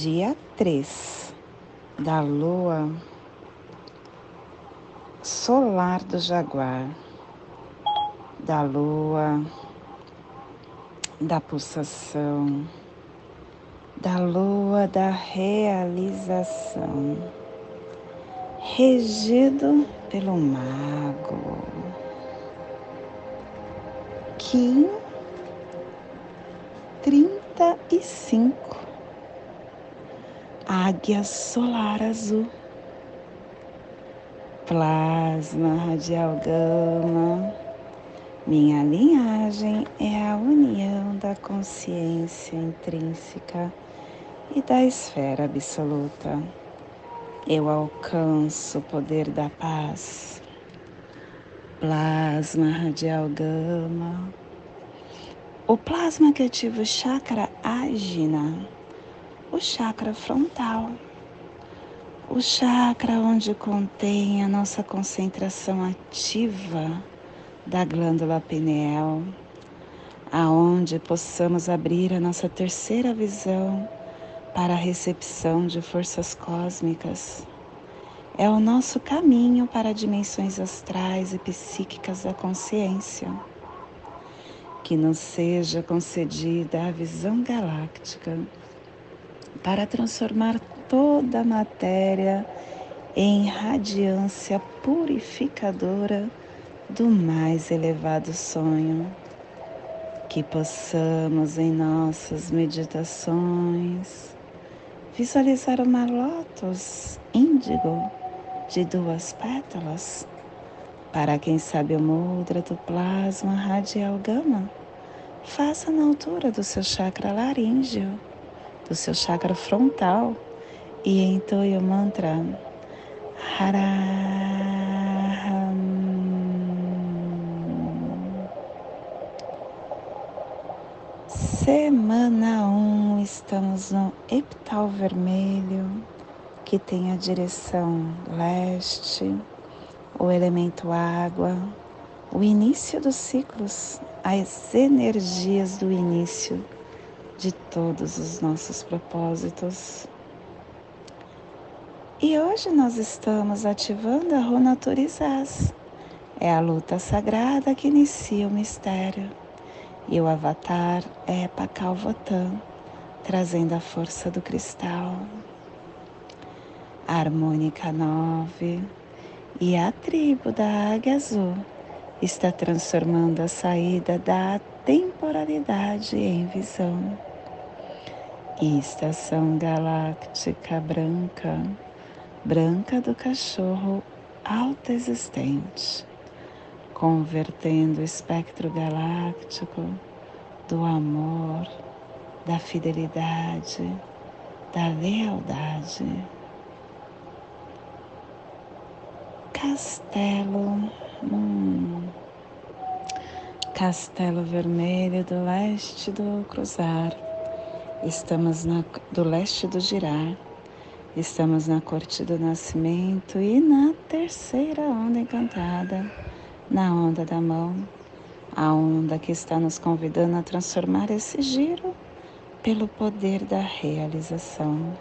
dia 3 da lua solar do Jaguar, da lua da pulsação, da lua da realização, regido pelo mago. Kim 35 águia solar azul, plasma radial gama. Minha linhagem é a união da consciência intrínseca e da esfera absoluta. Eu alcanço o poder da paz. Plasma radial gama. O plasma que ativa o chakra ágina o chakra frontal, o chakra onde contém a nossa concentração ativa da glândula pineal, aonde possamos abrir a nossa terceira visão para a recepção de forças cósmicas. É o nosso caminho para dimensões astrais e psíquicas da consciência. Que nos seja concedida a visão galáctica para transformar toda a matéria em radiância purificadora do mais elevado sonho. Que possamos em nossas meditações visualizar uma lótus índigo de duas pétalas. Para quem sabe o mudra do plasma radial gama, faça na altura do seu chakra laríngeo do seu chakra frontal e entoie o mantra. Semana 1, um, estamos no epital vermelho, que tem a direção leste, o elemento água, o início dos ciclos, as energias do início de todos os nossos propósitos. E hoje nós estamos ativando a Runaturizaz. É a luta sagrada que inicia o mistério. E o avatar é Pakal trazendo a força do cristal. A harmônica 9 e a tribo da Águia Azul está transformando a saída da temporalidade em visão estação galáctica branca, branca do cachorro autoexistente, convertendo o espectro galáctico do amor, da fidelidade, da lealdade. Castelo, hum, Castelo Vermelho do leste do Cruzar Estamos na, do leste do Girar, estamos na Corte do Nascimento e na terceira onda encantada, na onda da mão, a onda que está nos convidando a transformar esse giro pelo poder da realização.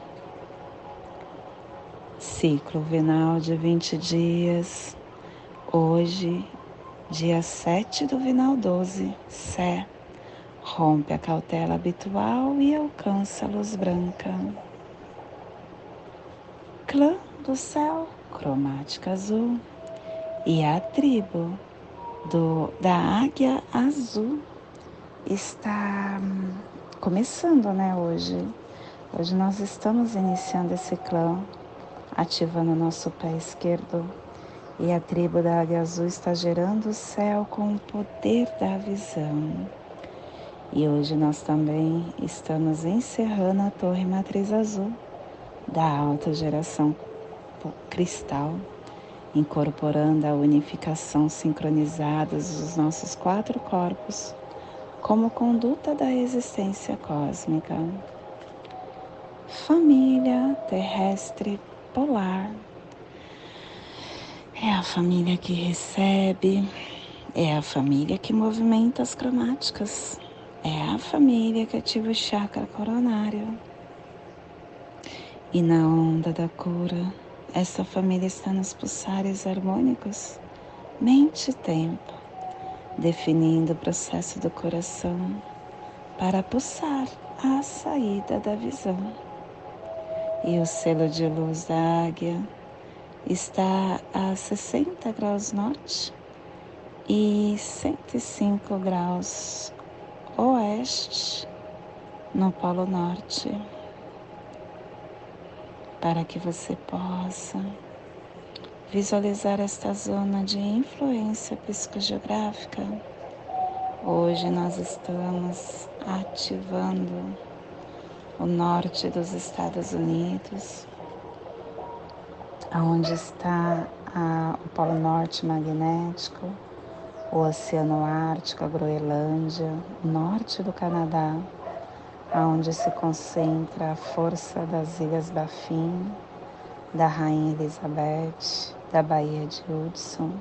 Ciclo vinal de 20 dias, hoje, dia 7 do vinal 12, Sé rompe a cautela habitual e alcança a luz branca. Clã do céu, cromática azul, e a tribo do, da águia azul está hum, começando, né, hoje. Hoje nós estamos iniciando esse clã, ativando nosso pé esquerdo. E a tribo da águia azul está gerando o céu com o poder da visão E hoje nós também estamos encerrando a Torre Matriz Azul da alta geração cristal, incorporando a unificação sincronizada dos nossos quatro corpos como conduta da existência cósmica. Família terrestre polar é a família que recebe, é a família que movimenta as cromáticas, é a família que ativa o chakra coronário. E na onda da cura, essa família está nos pulsares harmônicos, mente e tempo, definindo o processo do coração para pulsar a saída da visão. E o selo de luz da águia está a 60 graus norte e 105 graus oeste no Polo Norte, para que você possa visualizar esta zona de influência psicogeográfica. Hoje nós estamos ativando o norte dos Estados Unidos, onde está a, o Polo Norte magnético, o Oceano Ártico, a Groenlândia, norte do Canadá, onde se concentra a força das Ilhas Baffin, da Rainha Elizabeth, da Baía de Hudson.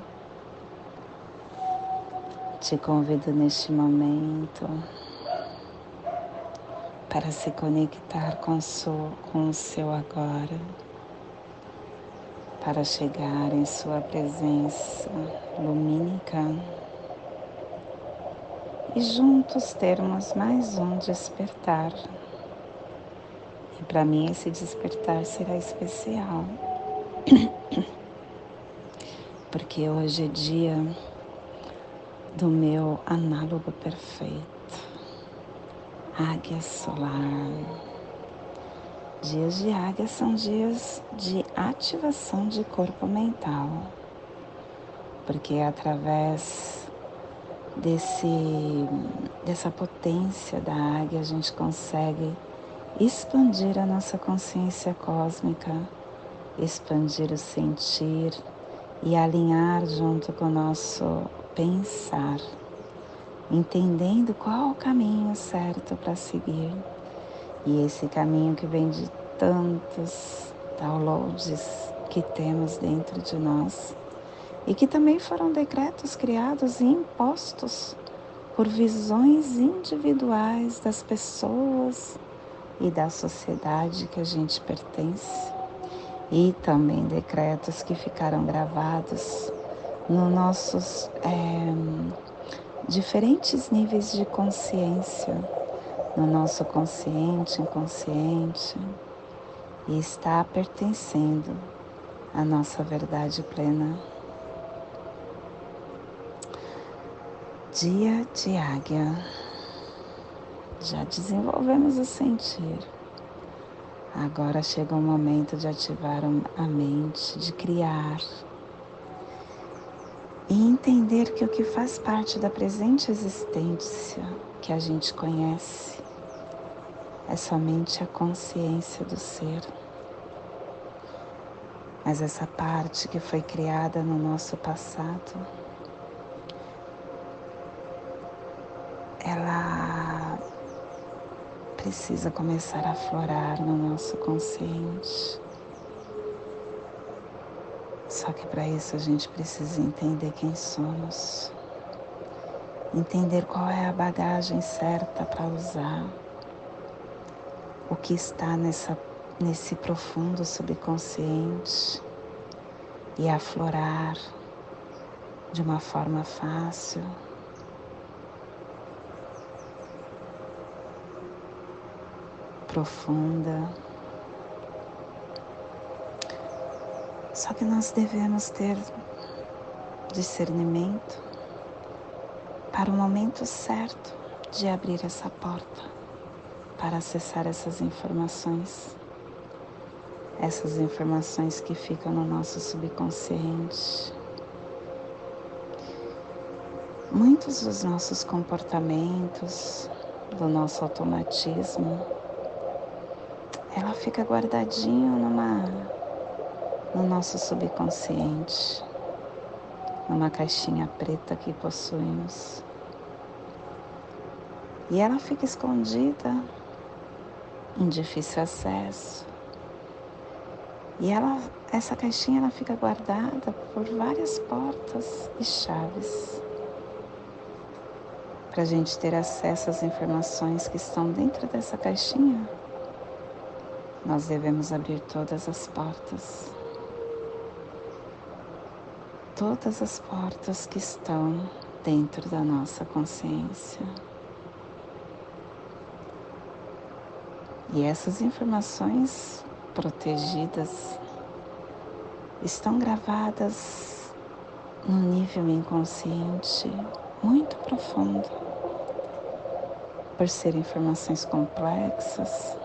Te convido neste momento para se conectar com, com o seu agora para chegar em Sua presença lumínica e juntos termos mais um despertar. E para mim esse despertar será especial, porque hoje é dia do meu análogo perfeito, águia solar. Dias de águia são dias de ativação de corpo mental, porque é através desse, dessa potência da águia a gente consegue expandir a nossa consciência cósmica, expandir o sentir e alinhar junto com o nosso pensar, entendendo qual o caminho certo para seguir. E esse caminho que vem de tantos downloads que temos dentro de nós e que também foram decretos criados e impostos por visões individuais das pessoas e da sociedade que a gente pertence, e também decretos que ficaram gravados nos nossos é, diferentes níveis de consciência no nosso consciente, inconsciente e está pertencendo à nossa verdade plena. Dia de águia. Já desenvolvemos o sentir. Agora chega o momento de ativar a mente, de criar e entender que o que faz parte da presente existência que a gente conhece é somente a consciência do ser. Mas essa parte que foi criada no nosso passado, ela precisa começar a florar no nosso consciente. Só que para isso a gente precisa entender quem somos, entender qual é a bagagem certa para usar o que está nessa, nesse profundo subconsciente e aflorar de uma forma fácil. Profunda. Só que nós devemos ter discernimento para o momento certo de abrir essa porta para acessar essas informações, essas informações que ficam no nosso subconsciente. Muitos dos nossos comportamentos, do nosso automatismo, ela fica guardadinho numa no nosso subconsciente, numa caixinha preta que possuímos. E ela fica escondida em difícil acesso. E ela, essa caixinha ela fica guardada por várias portas e chaves para a gente ter acesso às informações que estão dentro dessa caixinha. Nós devemos abrir todas as portas. Todas as portas que estão dentro da nossa consciência. E essas informações protegidas estão gravadas no nível inconsciente muito profundo, por serem informações complexas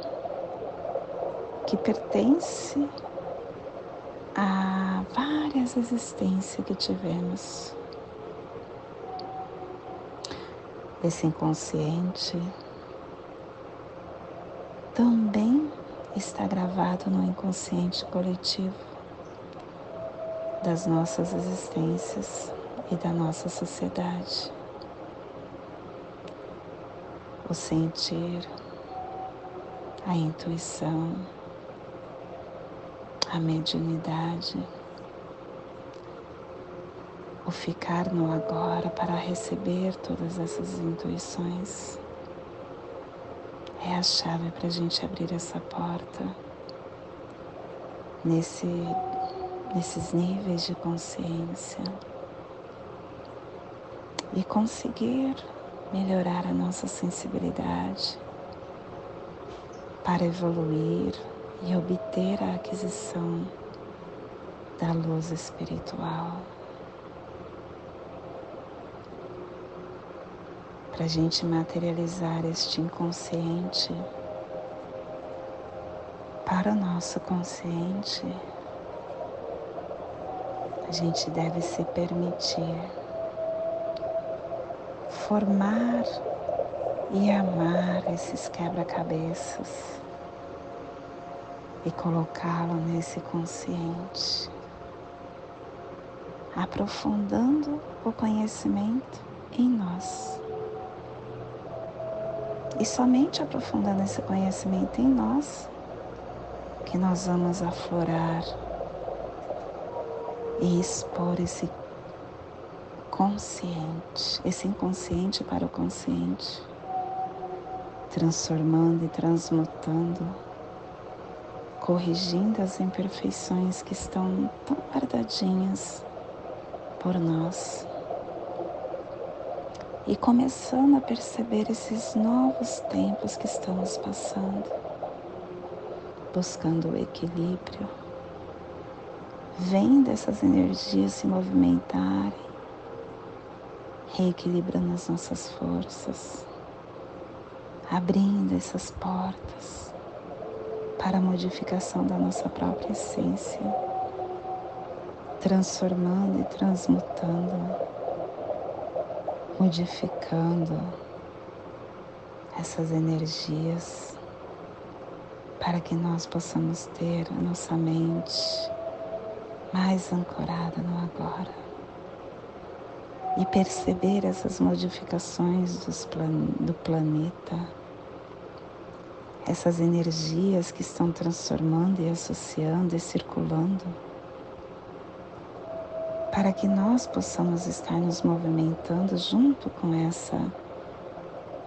que pertencem a várias existências que tivemos. Esse inconsciente também está gravado no inconsciente coletivo das nossas existências e da nossa sociedade. O sentir, a intuição, a mediunidade, o ficar no agora para receber todas essas intuições é a chave para a gente abrir essa porta nesse, nesses níveis de consciência e conseguir melhorar a nossa sensibilidade para evoluir e obter a aquisição da luz espiritual. Para a gente materializar este inconsciente para o nosso consciente, a gente deve se permitir formar e amar esses quebra-cabeças e colocá-lo nesse consciente, aprofundando o conhecimento em nós. E somente aprofundando esse conhecimento em nós, que nós vamos aflorar e expor esse consciente, esse inconsciente para o consciente, transformando e transmutando, corrigindo as imperfeições que estão tão guardadinhas por nós e começando a perceber esses novos tempos que estamos passando, buscando o equilíbrio, vendo essas energias se movimentarem, reequilibrando as nossas forças, abrindo essas portas para a modificação da nossa própria essência, transformando e transmutando modificando essas energias para que nós possamos ter a nossa mente mais ancorada no agora e perceber essas modificações plan do planeta, essas energias que estão transformando e associando e circulando para que nós possamos estar nos movimentando junto com essa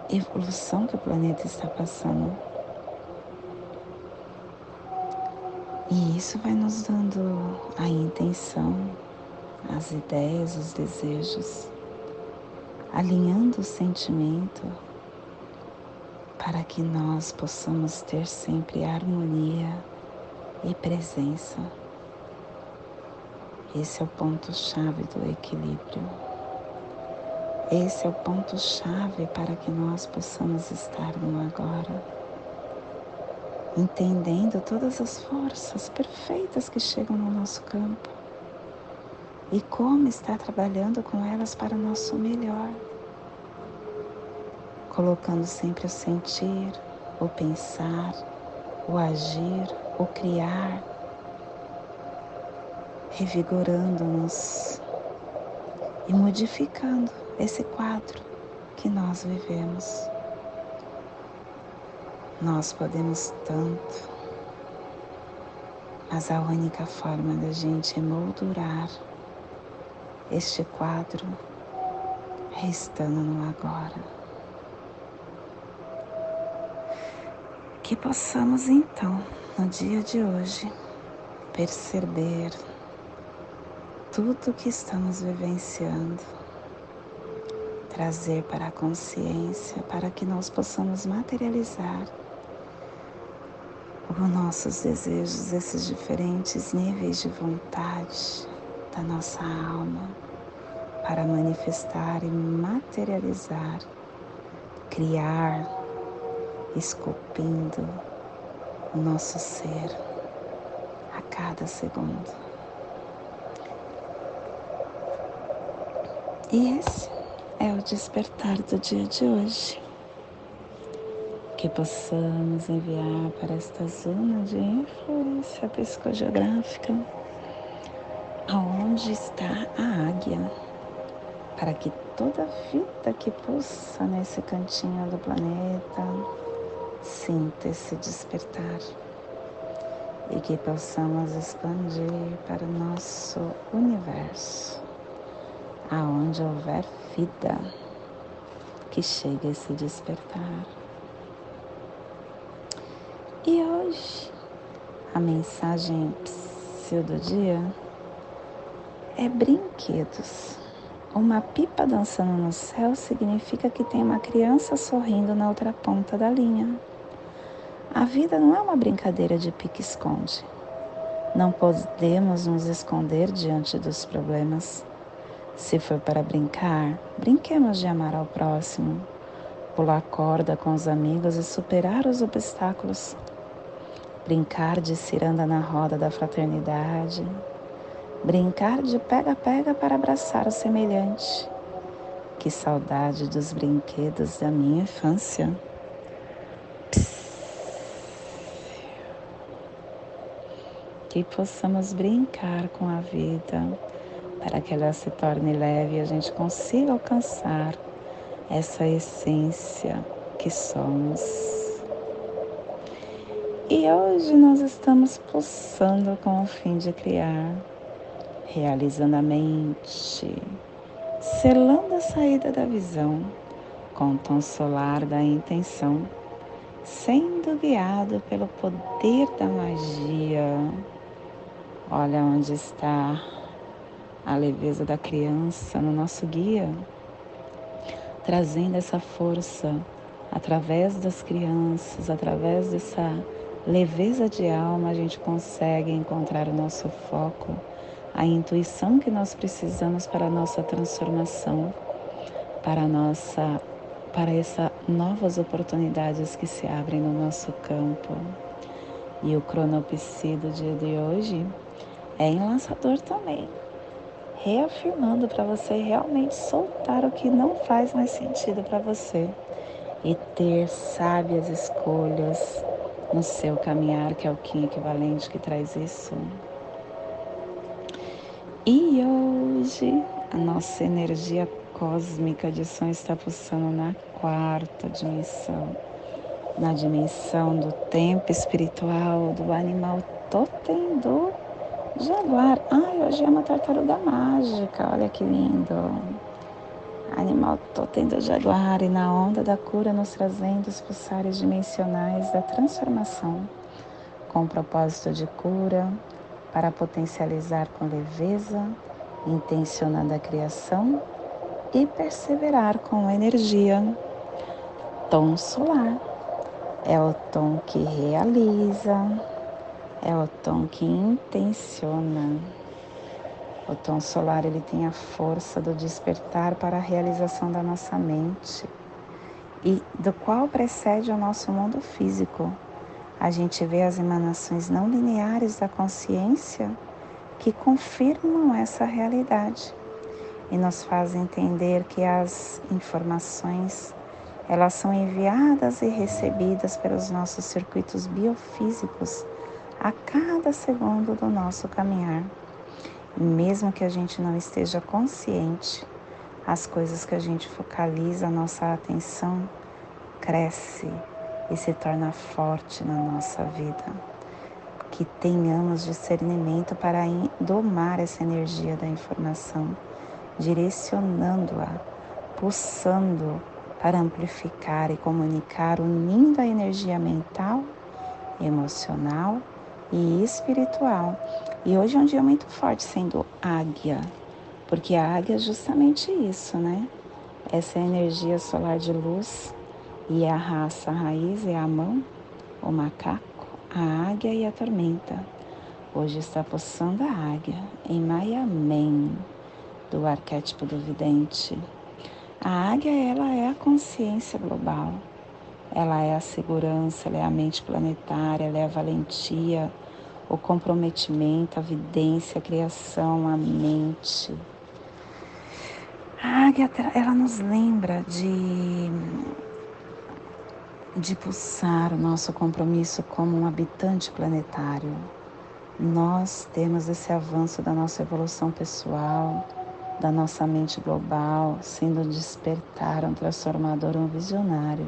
evolução que o planeta está passando. E isso vai nos dando a intenção, as ideias, os desejos, alinhando o sentimento para que nós possamos ter sempre harmonia e presença. Esse é o ponto-chave do equilíbrio. Esse é o ponto-chave para que nós possamos estar no agora, entendendo todas as forças perfeitas que chegam no nosso campo e como estar trabalhando com elas para o nosso melhor. colocando sempre o sentir, o pensar, o agir, o criar, revigorando-nos e modificando esse quadro que nós vivemos. Nós podemos tanto, mas a única forma da gente emoldurar este quadro é estando no agora. Que possamos então, no dia de hoje, perceber tudo que estamos vivenciando, trazer para a consciência para que nós possamos materializar os nossos desejos, esses diferentes níveis de vontade da nossa alma, para manifestar e materializar, criar, esculpindo o nosso ser a cada segundo. E esse é o despertar do dia de hoje. Que possamos enviar para esta zona de influência psicogeográfica, aonde está a águia, para que toda vida que pulsa nesse cantinho do planeta sinta esse despertar e que possamos expandir para o nosso universo aonde houver vida, que chegue esse despertar. E hoje, a mensagem do dia é brinquedos. Uma pipa dançando no céu significa que tem uma criança sorrindo na outra ponta da linha. A vida não é uma brincadeira de pique-esconde. Não podemos nos esconder diante dos problemas. Se for para brincar, brinquemos de amar ao próximo, pular corda com os amigos e superar os obstáculos. Brincar de ciranda na roda da fraternidade. Brincar de pega-pega para abraçar o semelhante. Que saudade dos brinquedos da minha infância. Que possamos brincar com a vida para que ela se torne leve e a gente consiga alcançar essa essência que somos. E hoje nós estamos pulsando com o fim de criar, realizando a mente, selando a saída da visão com o tom solar da intenção, sendo guiado pelo poder da magia. Olha onde está a leveza da criança no nosso guia, trazendo essa força através das crianças, através dessa leveza de alma, a gente consegue encontrar o nosso foco, a intuição que nós precisamos para a nossa transformação, para a nossa para essas novas oportunidades que se abrem no nosso campo. E o cronopsi do dia de hoje é em lançador também reafirmando para você realmente soltar o que não faz mais sentido para você. E ter sábias escolhas no seu caminhar, que é o Kim equivalente que traz isso. E hoje a nossa energia cósmica de som está pulsando na quarta dimensão, na dimensão do tempo espiritual, do animal totem do Jaguar. Ai, hoje é uma tartaruga mágica. Olha que lindo. Animal totem do jaguar e na onda da cura nos trazendo os pulsares dimensionais da transformação com o propósito de cura para potencializar com leveza, intencionando a criação e perseverar com energia. Tom solar é o tom que realiza, é o tom que intenciona. O tom solar ele tem a força do despertar para a realização da nossa mente e do qual precede o nosso mundo físico. A gente vê as emanações não lineares da consciência que confirmam essa realidade e nos faz entender que as informações elas são enviadas e recebidas pelos nossos circuitos biofísicos a cada segundo do nosso caminhar. E mesmo que a gente não esteja consciente, as coisas que a gente focaliza a nossa atenção cresce e se torna forte na nossa vida. Que tenhamos discernimento para domar essa energia da informação, direcionando-a, pulsando para amplificar e comunicar, unindo a energia mental, emocional e espiritual. E hoje é um dia muito forte sendo águia, porque a águia é justamente isso, né? Essa energia solar de luz e a raça a raiz é a mão, o macaco, a águia e a tormenta. Hoje está possando a águia em Maiamen, do arquétipo do vidente. A águia, ela é a consciência global. Ela é a segurança, ela é a mente planetária, ela é a valentia, o comprometimento, a vidência, a criação, a mente. A águia, ela nos lembra de de pulsar o nosso compromisso como um habitante planetário. Nós temos esse avanço da nossa evolução pessoal, da nossa mente global, sendo despertar um transformador, um visionário.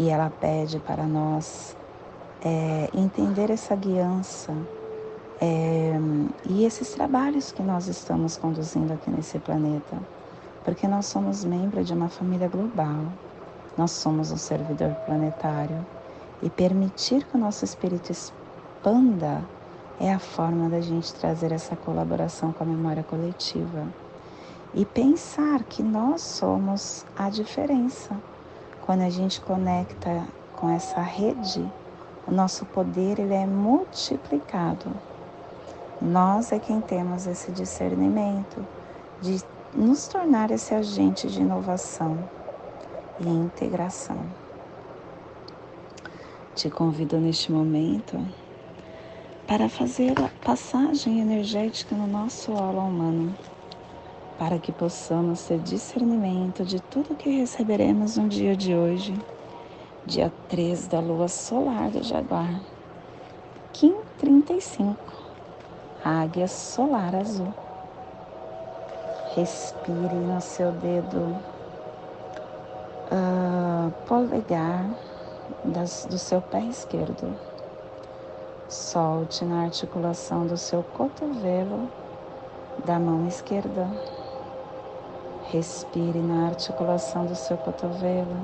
E ela pede para nós é, entender essa guiança é, e esses trabalhos que nós estamos conduzindo aqui nesse planeta, porque nós somos membros de uma família global, nós somos um servidor planetário. E permitir que o nosso espírito expanda é a forma da gente trazer essa colaboração com a memória coletiva. E pensar que nós somos a diferença. Quando a gente conecta com essa rede, o nosso poder ele é multiplicado. Nós é quem temos esse discernimento de nos tornar esse agente de inovação e integração. Te convido neste momento para fazer a passagem energética no nosso aula humano, para que possamos ter discernimento de tudo que receberemos no dia de hoje, dia 3 da lua solar do Jaguar, Kim 35, águia solar azul. Respire no seu dedo uh, polegar das, do seu pé esquerdo Solte na articulação do seu cotovelo da mão esquerda. Respire na articulação do seu cotovelo.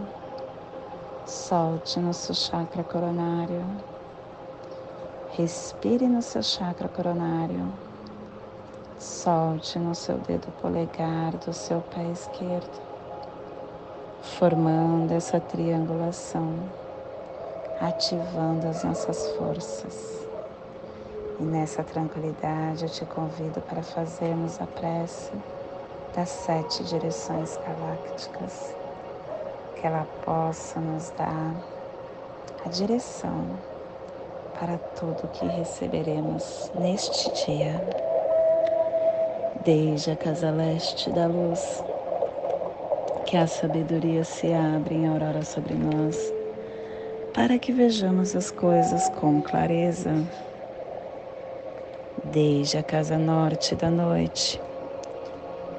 Solte no seu chakra coronário. Respire no seu chakra coronário. Solte no seu dedo polegar do seu pé esquerdo, formando essa triangulação ativando as nossas forças. E nessa tranquilidade eu te convido para fazermos a prece das sete direções galácticas, que ela possa nos dar a direção para tudo que receberemos neste dia. Desde a casa leste da luz, que a sabedoria se abre em aurora sobre nós para que vejamos as coisas com clareza. Desde a casa norte da noite,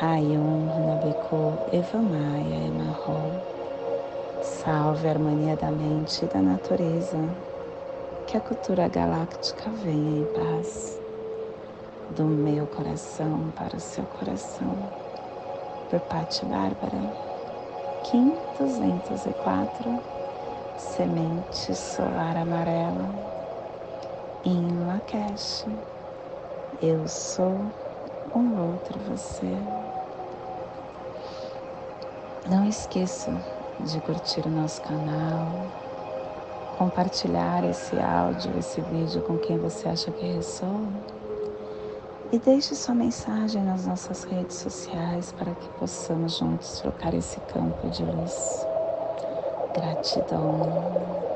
Rayum Runabiku Evamaya Emarro. Salve a harmonia da mente e da natureza. Que a cultura galáctica venha em paz. Do meu coração para o seu coração. Por Patti Bárbara. Kim 204. Semente solar amarela. Em Lakesh. Eu sou um outro você. Não esqueça de curtir o nosso canal, compartilhar esse áudio, esse vídeo com quem você acha que ressoa. E deixe sua mensagem nas nossas redes sociais para que possamos juntos trocar esse campo de luz. Gratidão.